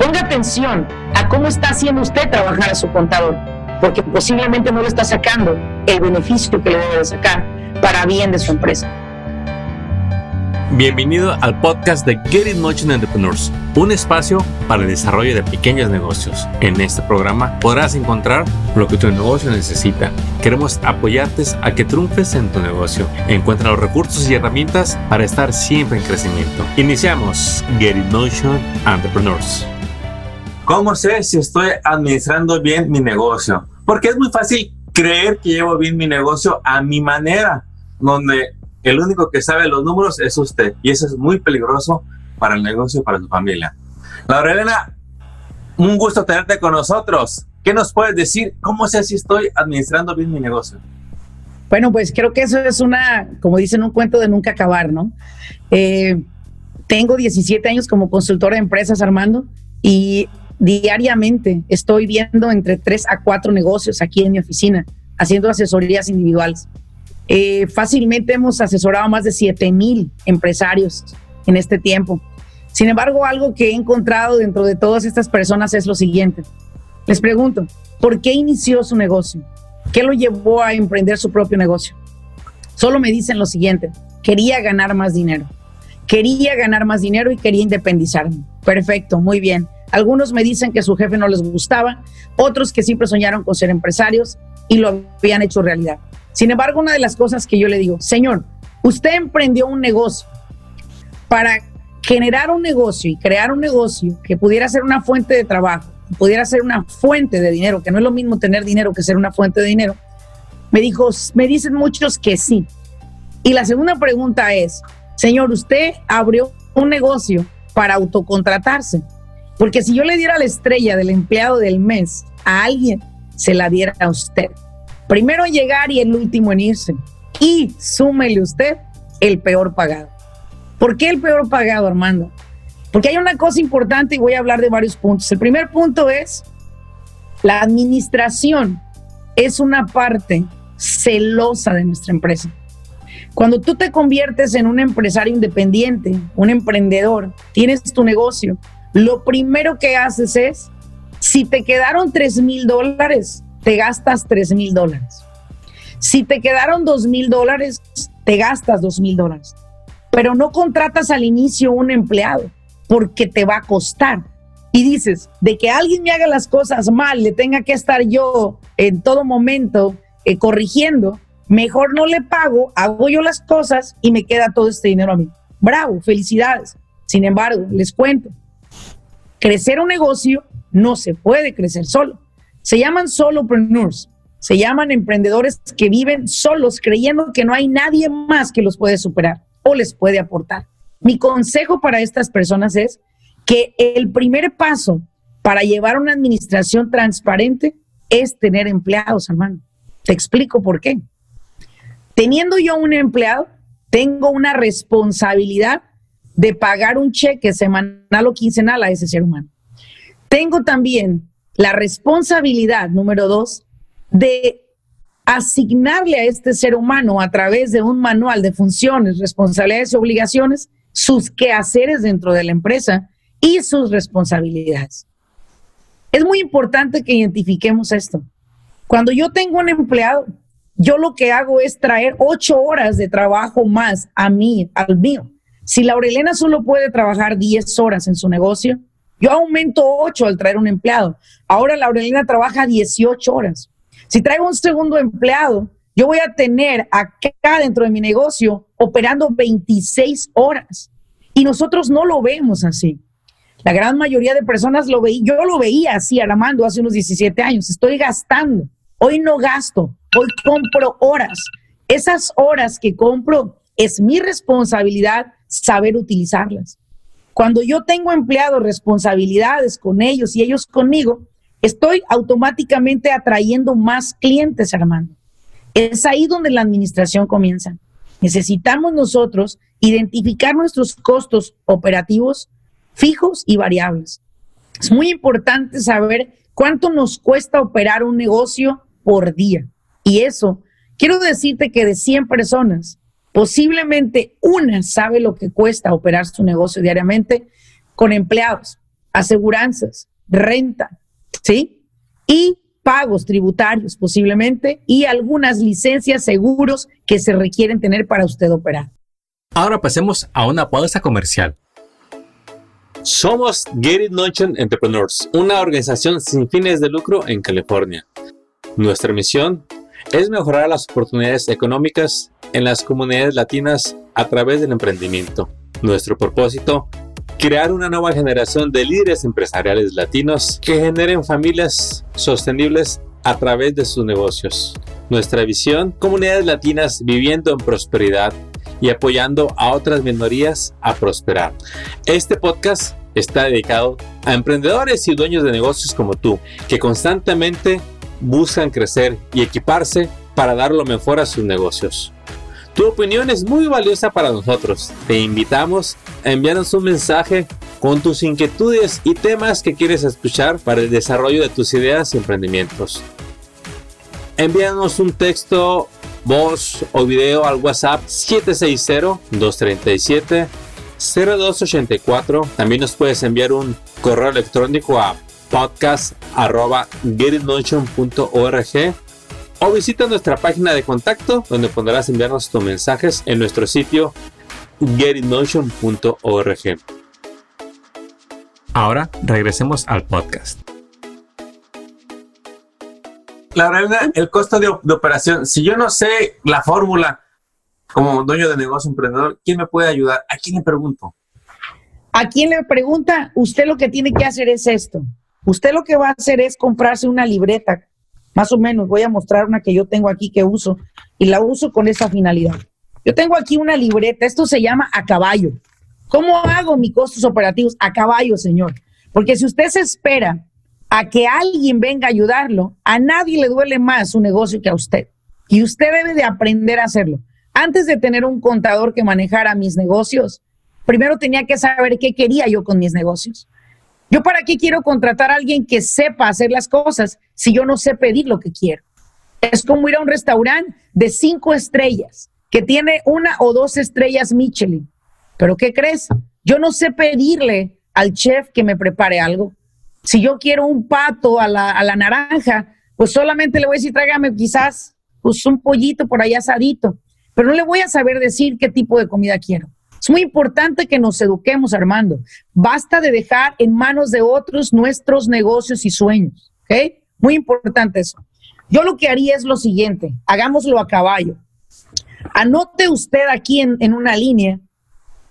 Ponga atención a cómo está haciendo usted trabajar a su contador, porque posiblemente no le está sacando el beneficio que le debe de sacar para bien de su empresa. Bienvenido al podcast de Get It Motion Entrepreneurs, un espacio para el desarrollo de pequeños negocios. En este programa podrás encontrar lo que tu negocio necesita. Queremos apoyarte a que triunfes en tu negocio. Encuentra los recursos y herramientas para estar siempre en crecimiento. Iniciamos Get It Motion Entrepreneurs. ¿Cómo sé si estoy administrando bien mi negocio? Porque es muy fácil creer que llevo bien mi negocio a mi manera, donde el único que sabe los números es usted. Y eso es muy peligroso para el negocio y para su familia. Laura Elena, un gusto tenerte con nosotros. ¿Qué nos puedes decir? ¿Cómo sé si estoy administrando bien mi negocio? Bueno, pues creo que eso es una, como dicen, un cuento de nunca acabar, ¿no? Eh, tengo 17 años como consultora de empresas, Armando, y diariamente estoy viendo entre tres a cuatro negocios aquí en mi oficina, haciendo asesorías individuales. Eh, fácilmente hemos asesorado más de 7 mil empresarios en este tiempo. Sin embargo, algo que he encontrado dentro de todas estas personas es lo siguiente. Les pregunto, ¿por qué inició su negocio? ¿Qué lo llevó a emprender su propio negocio? Solo me dicen lo siguiente, quería ganar más dinero. Quería ganar más dinero y quería independizarme. Perfecto, muy bien. Algunos me dicen que su jefe no les gustaba, otros que siempre soñaron con ser empresarios y lo habían hecho realidad. Sin embargo, una de las cosas que yo le digo, señor, usted emprendió un negocio para generar un negocio y crear un negocio que pudiera ser una fuente de trabajo, pudiera ser una fuente de dinero, que no es lo mismo tener dinero que ser una fuente de dinero. Me dijo, me dicen muchos que sí. Y la segunda pregunta es, señor, usted abrió un negocio para autocontratarse. Porque si yo le diera la estrella del empleado del mes a alguien, se la diera a usted. Primero en llegar y el último en irse. Y súmele usted el peor pagado. ¿Por qué el peor pagado, Armando? Porque hay una cosa importante y voy a hablar de varios puntos. El primer punto es, la administración es una parte celosa de nuestra empresa. Cuando tú te conviertes en un empresario independiente, un emprendedor, tienes tu negocio, lo primero que haces es, si te quedaron 3 mil dólares, te gastas 3 mil dólares. Si te quedaron 2 mil dólares, te gastas 2 mil dólares. Pero no contratas al inicio un empleado porque te va a costar. Y dices, de que alguien me haga las cosas mal, le tenga que estar yo en todo momento eh, corrigiendo, mejor no le pago, hago yo las cosas y me queda todo este dinero a mí. Bravo, felicidades. Sin embargo, les cuento, crecer un negocio no se puede crecer solo. Se llaman solopreneurs, se llaman emprendedores que viven solos creyendo que no hay nadie más que los puede superar o les puede aportar. Mi consejo para estas personas es que el primer paso para llevar una administración transparente es tener empleados, hermano. Te explico por qué. Teniendo yo un empleado, tengo una responsabilidad de pagar un cheque semanal o quincenal a ese ser humano. Tengo también la responsabilidad, número dos, de asignarle a este ser humano a través de un manual de funciones, responsabilidades y obligaciones sus quehaceres dentro de la empresa y sus responsabilidades. Es muy importante que identifiquemos esto. Cuando yo tengo un empleado, yo lo que hago es traer ocho horas de trabajo más a mí, al mío. Si Laurelena solo puede trabajar 10 horas en su negocio, yo aumento 8 al traer un empleado. Ahora Laurelena trabaja 18 horas. Si traigo un segundo empleado, yo voy a tener acá dentro de mi negocio operando 26 horas. Y nosotros no lo vemos así. La gran mayoría de personas lo veía, yo lo veía así, Armando, hace unos 17 años. Estoy gastando. Hoy no gasto, hoy compro horas. Esas horas que compro es mi responsabilidad saber utilizarlas. Cuando yo tengo empleados, responsabilidades con ellos y ellos conmigo, estoy automáticamente atrayendo más clientes, hermano. Es ahí donde la administración comienza. Necesitamos nosotros identificar nuestros costos operativos fijos y variables. Es muy importante saber cuánto nos cuesta operar un negocio por día. Y eso, quiero decirte que de 100 personas, Posiblemente una sabe lo que cuesta operar su negocio diariamente con empleados. aseguranzas, renta, ¿sí? Y pagos tributarios posiblemente y algunas licencias seguros que se requieren tener para usted operar. Ahora pasemos a una pausa comercial. Somos Get It Notion Entrepreneurs, una organización sin fines de lucro en California. Nuestra misión es mejorar las oportunidades económicas en las comunidades latinas a través del emprendimiento. Nuestro propósito, crear una nueva generación de líderes empresariales latinos que generen familias sostenibles a través de sus negocios. Nuestra visión, comunidades latinas viviendo en prosperidad y apoyando a otras minorías a prosperar. Este podcast está dedicado a emprendedores y dueños de negocios como tú, que constantemente buscan crecer y equiparse para dar lo mejor a sus negocios. Tu opinión es muy valiosa para nosotros. Te invitamos a enviarnos un mensaje con tus inquietudes y temas que quieres escuchar para el desarrollo de tus ideas y emprendimientos. Envíanos un texto, voz o video al WhatsApp 760-237-0284. También nos puedes enviar un correo electrónico a podcast.getitmotion.org o visita nuestra página de contacto donde podrás enviarnos tus mensajes en nuestro sitio getitmotion.org. Ahora regresemos al podcast. La verdad, el costo de, de, operación, si yo no sé la fórmula como dueño de negocio emprendedor, ¿quién me puede ayudar? ¿A quién le pregunto? ¿A quién le pregunta? Usted lo que tiene que hacer es esto. Usted lo que va a hacer es comprarse una libreta, más o menos. Voy a mostrar una que yo tengo aquí que uso y la uso con esa finalidad. Yo tengo aquí una libreta, esto se llama a caballo. ¿Cómo hago mis costos operativos? A caballo, señor. Porque si usted se espera a que alguien venga a ayudarlo, a nadie le duele más su negocio que a usted. Y usted debe de aprender a hacerlo. Antes de tener un contador que manejara mis negocios, primero tenía que saber qué quería yo con mis negocios. Yo para qué quiero contratar a alguien que sepa hacer las cosas si yo no sé pedir lo que quiero. Es como ir a un restaurante de cinco estrellas que tiene una o dos estrellas Michelin. Pero ¿qué crees? Yo no sé pedirle al chef que me prepare algo. Si yo quiero un pato a la, a la naranja, pues solamente le voy a decir, tráigame quizás pues, un pollito por ahí asadito. Pero no le voy a saber decir qué tipo de comida quiero. Es muy importante que nos eduquemos, Armando. Basta de dejar en manos de otros nuestros negocios y sueños. Muy importante eso. Yo lo que haría es lo siguiente, hagámoslo a caballo. Anote usted aquí en, en una línea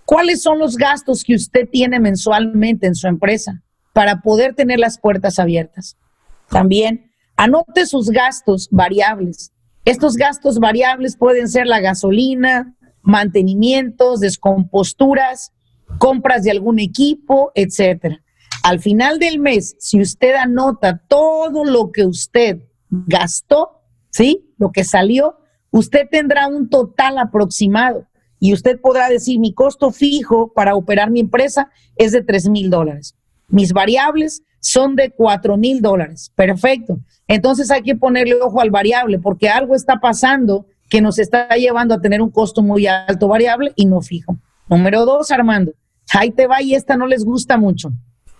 cuáles son los gastos que usted tiene mensualmente en su empresa para poder tener las puertas abiertas. También anote sus gastos variables. Estos gastos variables pueden ser la gasolina, mantenimientos, descomposturas, compras de algún equipo, etcétera. Al final del mes, si usted anota todo lo que usted gastó, ¿sí? Lo que salió, usted tendrá un total aproximado y usted podrá decir, mi costo fijo para operar mi empresa es de 3 mil dólares. Mis variables son de 4 mil dólares. Perfecto. Entonces hay que ponerle ojo al variable porque algo está pasando que nos está llevando a tener un costo muy alto variable y no fijo. Número dos, Armando. Ahí te va y esta no les gusta mucho.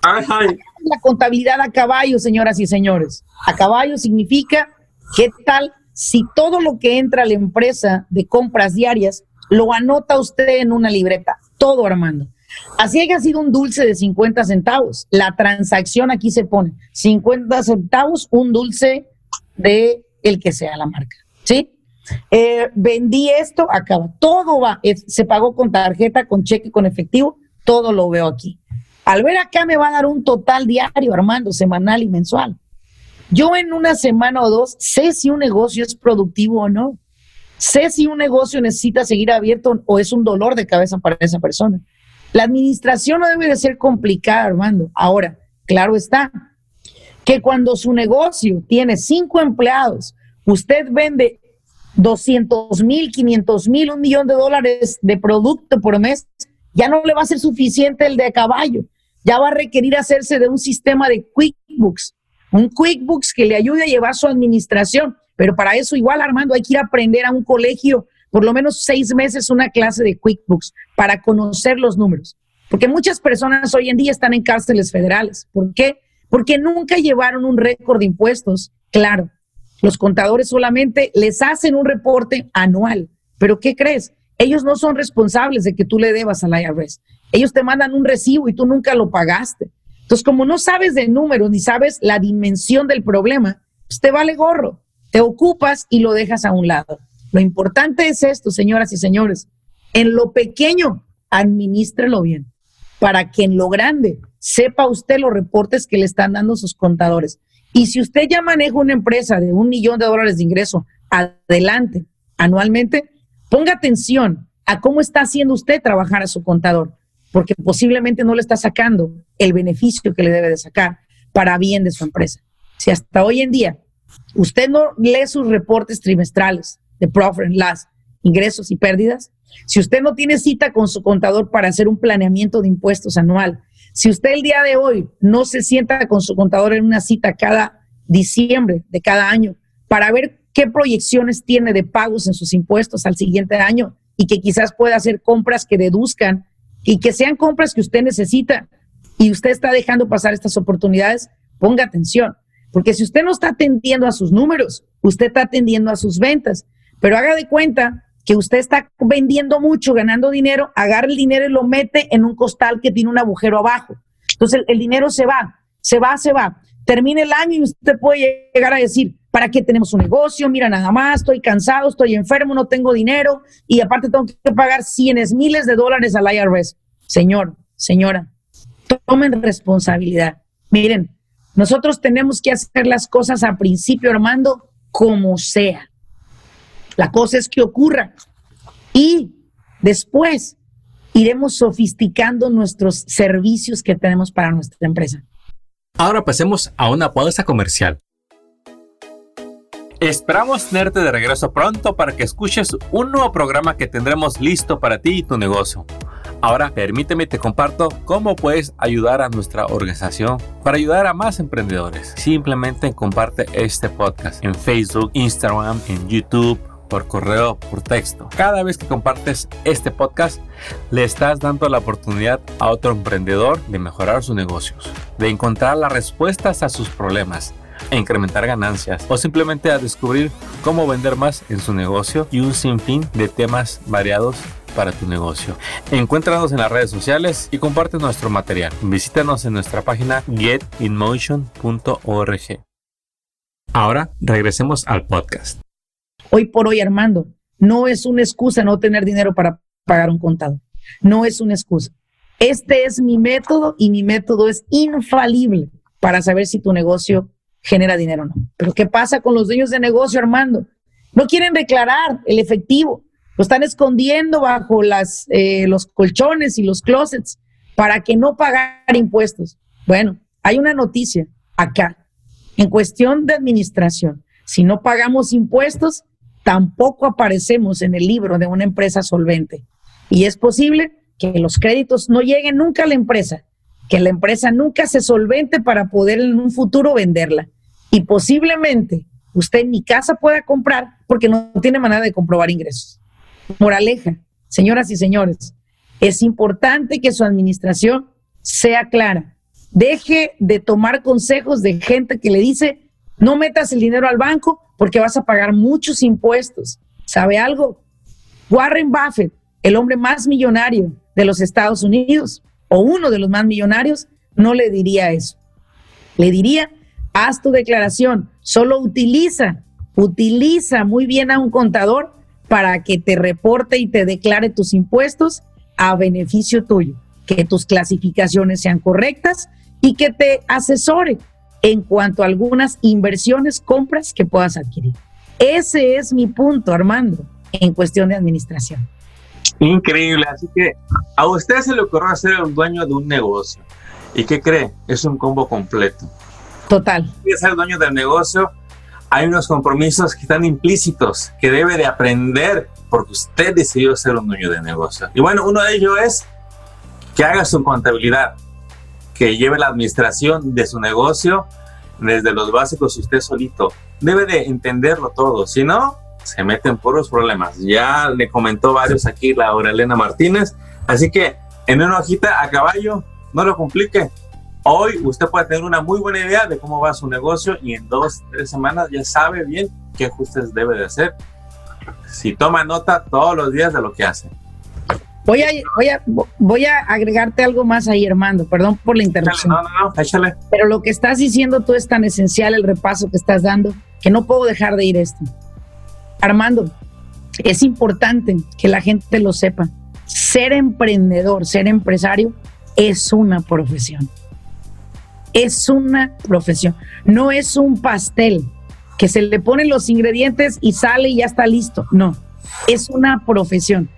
La contabilidad a caballo, señoras y señores. A caballo significa qué tal si todo lo que entra a la empresa de compras diarias lo anota usted en una libreta. Todo, Armando. Así haya sido un dulce de 50 centavos. La transacción aquí se pone 50 centavos, un dulce de el que sea la marca. ¿Sí? Eh, vendí esto, acaba. Todo va, se pagó con tarjeta, con cheque, con efectivo, todo lo veo aquí. Al ver acá me va a dar un total diario, Armando, semanal y mensual. Yo en una semana o dos sé si un negocio es productivo o no. Sé si un negocio necesita seguir abierto o es un dolor de cabeza para esa persona. La administración no debe de ser complicada, Armando. Ahora, claro está, que cuando su negocio tiene cinco empleados, usted vende 200 mil, 500 mil, un millón de dólares de producto por mes, ya no le va a ser suficiente el de caballo. Ya va a requerir hacerse de un sistema de QuickBooks, un QuickBooks que le ayude a llevar su administración. Pero para eso, igual, Armando, hay que ir a aprender a un colegio por lo menos seis meses una clase de QuickBooks para conocer los números. Porque muchas personas hoy en día están en cárceles federales. ¿Por qué? Porque nunca llevaron un récord de impuestos. Claro, los contadores solamente les hacen un reporte anual. Pero ¿qué crees? Ellos no son responsables de que tú le debas al IRS. Ellos te mandan un recibo y tú nunca lo pagaste. Entonces, como no sabes de números ni sabes la dimensión del problema, pues te vale gorro. Te ocupas y lo dejas a un lado. Lo importante es esto, señoras y señores. En lo pequeño, administrelo bien, para que en lo grande sepa usted los reportes que le están dando sus contadores. Y si usted ya maneja una empresa de un millón de dólares de ingreso adelante anualmente, ponga atención a cómo está haciendo usted trabajar a su contador, porque posiblemente no le está sacando el beneficio que le debe de sacar para bien de su empresa. Si hasta hoy en día usted no lee sus reportes trimestrales de profit and loss, ingresos y pérdidas, si usted no tiene cita con su contador para hacer un planeamiento de impuestos anual, si usted el día de hoy no se sienta con su contador en una cita cada diciembre de cada año para ver qué proyecciones tiene de pagos en sus impuestos al siguiente año y que quizás pueda hacer compras que deduzcan y que sean compras que usted necesita y usted está dejando pasar estas oportunidades, ponga atención, porque si usted no está atendiendo a sus números, usted está atendiendo a sus ventas, pero haga de cuenta que usted está vendiendo mucho, ganando dinero, agarra el dinero y lo mete en un costal que tiene un agujero abajo. Entonces el, dinero se va, se va, se va. Termina el año y usted puede llegar a decir, ¿para qué tenemos un negocio? Mira, nada más, estoy cansado, estoy enfermo, no tengo dinero y aparte tengo que pagar cientos, miles de dólares al IRS. Señor, señora, tomen responsabilidad. Miren, nosotros tenemos que hacer las cosas a principio, Armando, como sea. La cosa es que ocurra. Y después iremos sofisticando nuestros servicios que tenemos para nuestra empresa. Ahora pasemos a una pausa comercial. Esperamos tenerte de regreso pronto para que escuches un nuevo programa que tendremos listo para ti y tu negocio. Ahora permíteme te comparto cómo puedes ayudar a nuestra organización para ayudar a más emprendedores. Simplemente comparte este podcast en Facebook, Instagram, en YouTube por correo, por texto. Cada vez que compartes este podcast, le estás dando la oportunidad a otro emprendedor de mejorar sus negocios, de encontrar las respuestas a sus problemas, e incrementar ganancias o simplemente a descubrir cómo vender más en su negocio y un sinfín de temas variados para tu negocio. Encuéntranos en las redes sociales y comparte nuestro material. Visítanos en nuestra página getinmotion.org. Ahora regresemos al podcast. Hoy por hoy, Armando, no es una excusa no tener dinero para pagar un contado. No es una excusa. Este es mi método y mi método es infalible para saber si tu negocio genera dinero o no. Pero ¿qué pasa con los dueños de negocio, Armando? No quieren declarar el efectivo. Lo están escondiendo bajo eh, los colchones y los closets para que no pagar impuestos. Bueno, hay una noticia acá. En cuestión de administración, si no pagamos impuestos, tampoco aparecemos en el libro de una empresa solvente. Y es posible que los créditos no lleguen nunca a la empresa, que la empresa nunca se solvente para poder en un futuro venderla. Y posiblemente usted ni casa pueda comprar porque no tiene manera de comprobar ingresos. Moraleja, señoras y señores, es importante que su administración sea clara. Deje de tomar consejos de gente que le dice, no metas el dinero al banco porque vas a pagar muchos impuestos. ¿Sabe algo? Warren Buffett, el hombre más millonario de los Estados Unidos, o uno de los más millonarios, no le diría eso. Le diría, haz tu declaración, solo utiliza, utiliza muy bien a un contador para que te reporte y te declare tus impuestos a beneficio tuyo, que tus clasificaciones sean correctas y que te asesore en cuanto a algunas inversiones, compras que puedas adquirir. Ese es mi punto, Armando, en cuestión de administración. Increíble, así que a usted se le ocurrió ser un dueño de un negocio. ¿Y qué cree? Es un combo completo. Total. Si ser dueño del negocio, hay unos compromisos que están implícitos, que debe de aprender porque usted decidió ser un dueño de negocio. Y bueno, uno de ellos es que haga su contabilidad que lleve la administración de su negocio desde los básicos usted solito. Debe de entenderlo todo, si no, se meten puros problemas. Ya le comentó varios aquí Laura Elena Martínez, así que en una hojita a caballo, no lo complique. Hoy usted puede tener una muy buena idea de cómo va su negocio y en dos, tres semanas ya sabe bien qué ajustes debe de hacer. Si toma nota todos los días de lo que hace. Voy a, voy a, voy a agregarte algo más ahí, Armando. Perdón por la interrupción. no, no, no, échale. Pero lo que estás diciendo tú es tan esencial, el repaso que estás dando, que no puedo dejar de ir esto. Armando, es importante que la gente lo sepa. Ser emprendedor, ser empresario, es una profesión. Es una profesión. No es un pastel que se le ponen los ingredientes y sale y ya está listo. No, es una profesión.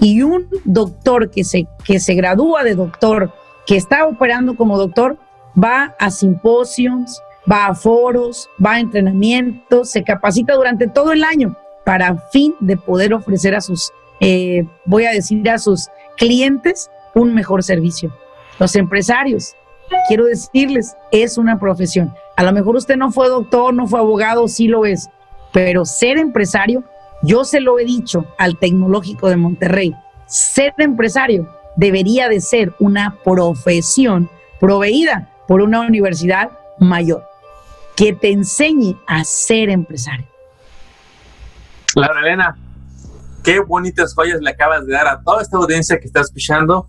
Y un doctor que se, que se gradúa de doctor, que está operando como doctor, va a simposios, va a foros, va a entrenamientos, se capacita durante todo el año para fin de poder ofrecer a sus, eh, voy a decir, a sus clientes un mejor servicio. Los empresarios, quiero decirles, es una profesión. A lo mejor usted no fue doctor, no fue abogado, sí lo es, pero ser empresario, yo se lo he dicho al Tecnológico de Monterrey, ser empresario debería de ser una profesión proveída por una universidad mayor que te enseñe a ser empresario. Laura Elena, qué bonitas joyas le acabas de dar a toda esta audiencia que está escuchando.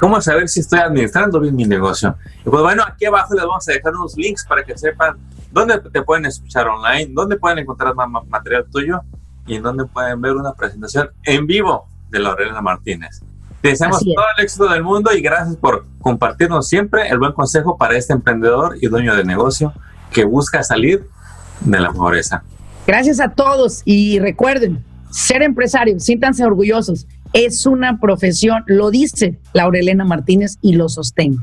¿Cómo saber si estoy administrando bien mi negocio? Y pues bueno, aquí abajo les vamos a dejar unos links para que sepan dónde te pueden escuchar online, dónde pueden encontrar más material tuyo y en dónde pueden ver una presentación en vivo de Lorena Martínez. Te deseamos todo el éxito del mundo y gracias por compartirnos siempre el buen consejo para este emprendedor y dueño de negocio que busca salir de la pobreza. Gracias a todos y recuerden, ser empresario, siéntanse orgullosos. Es una profesión, lo dice Laurelena Martínez y lo sostengo.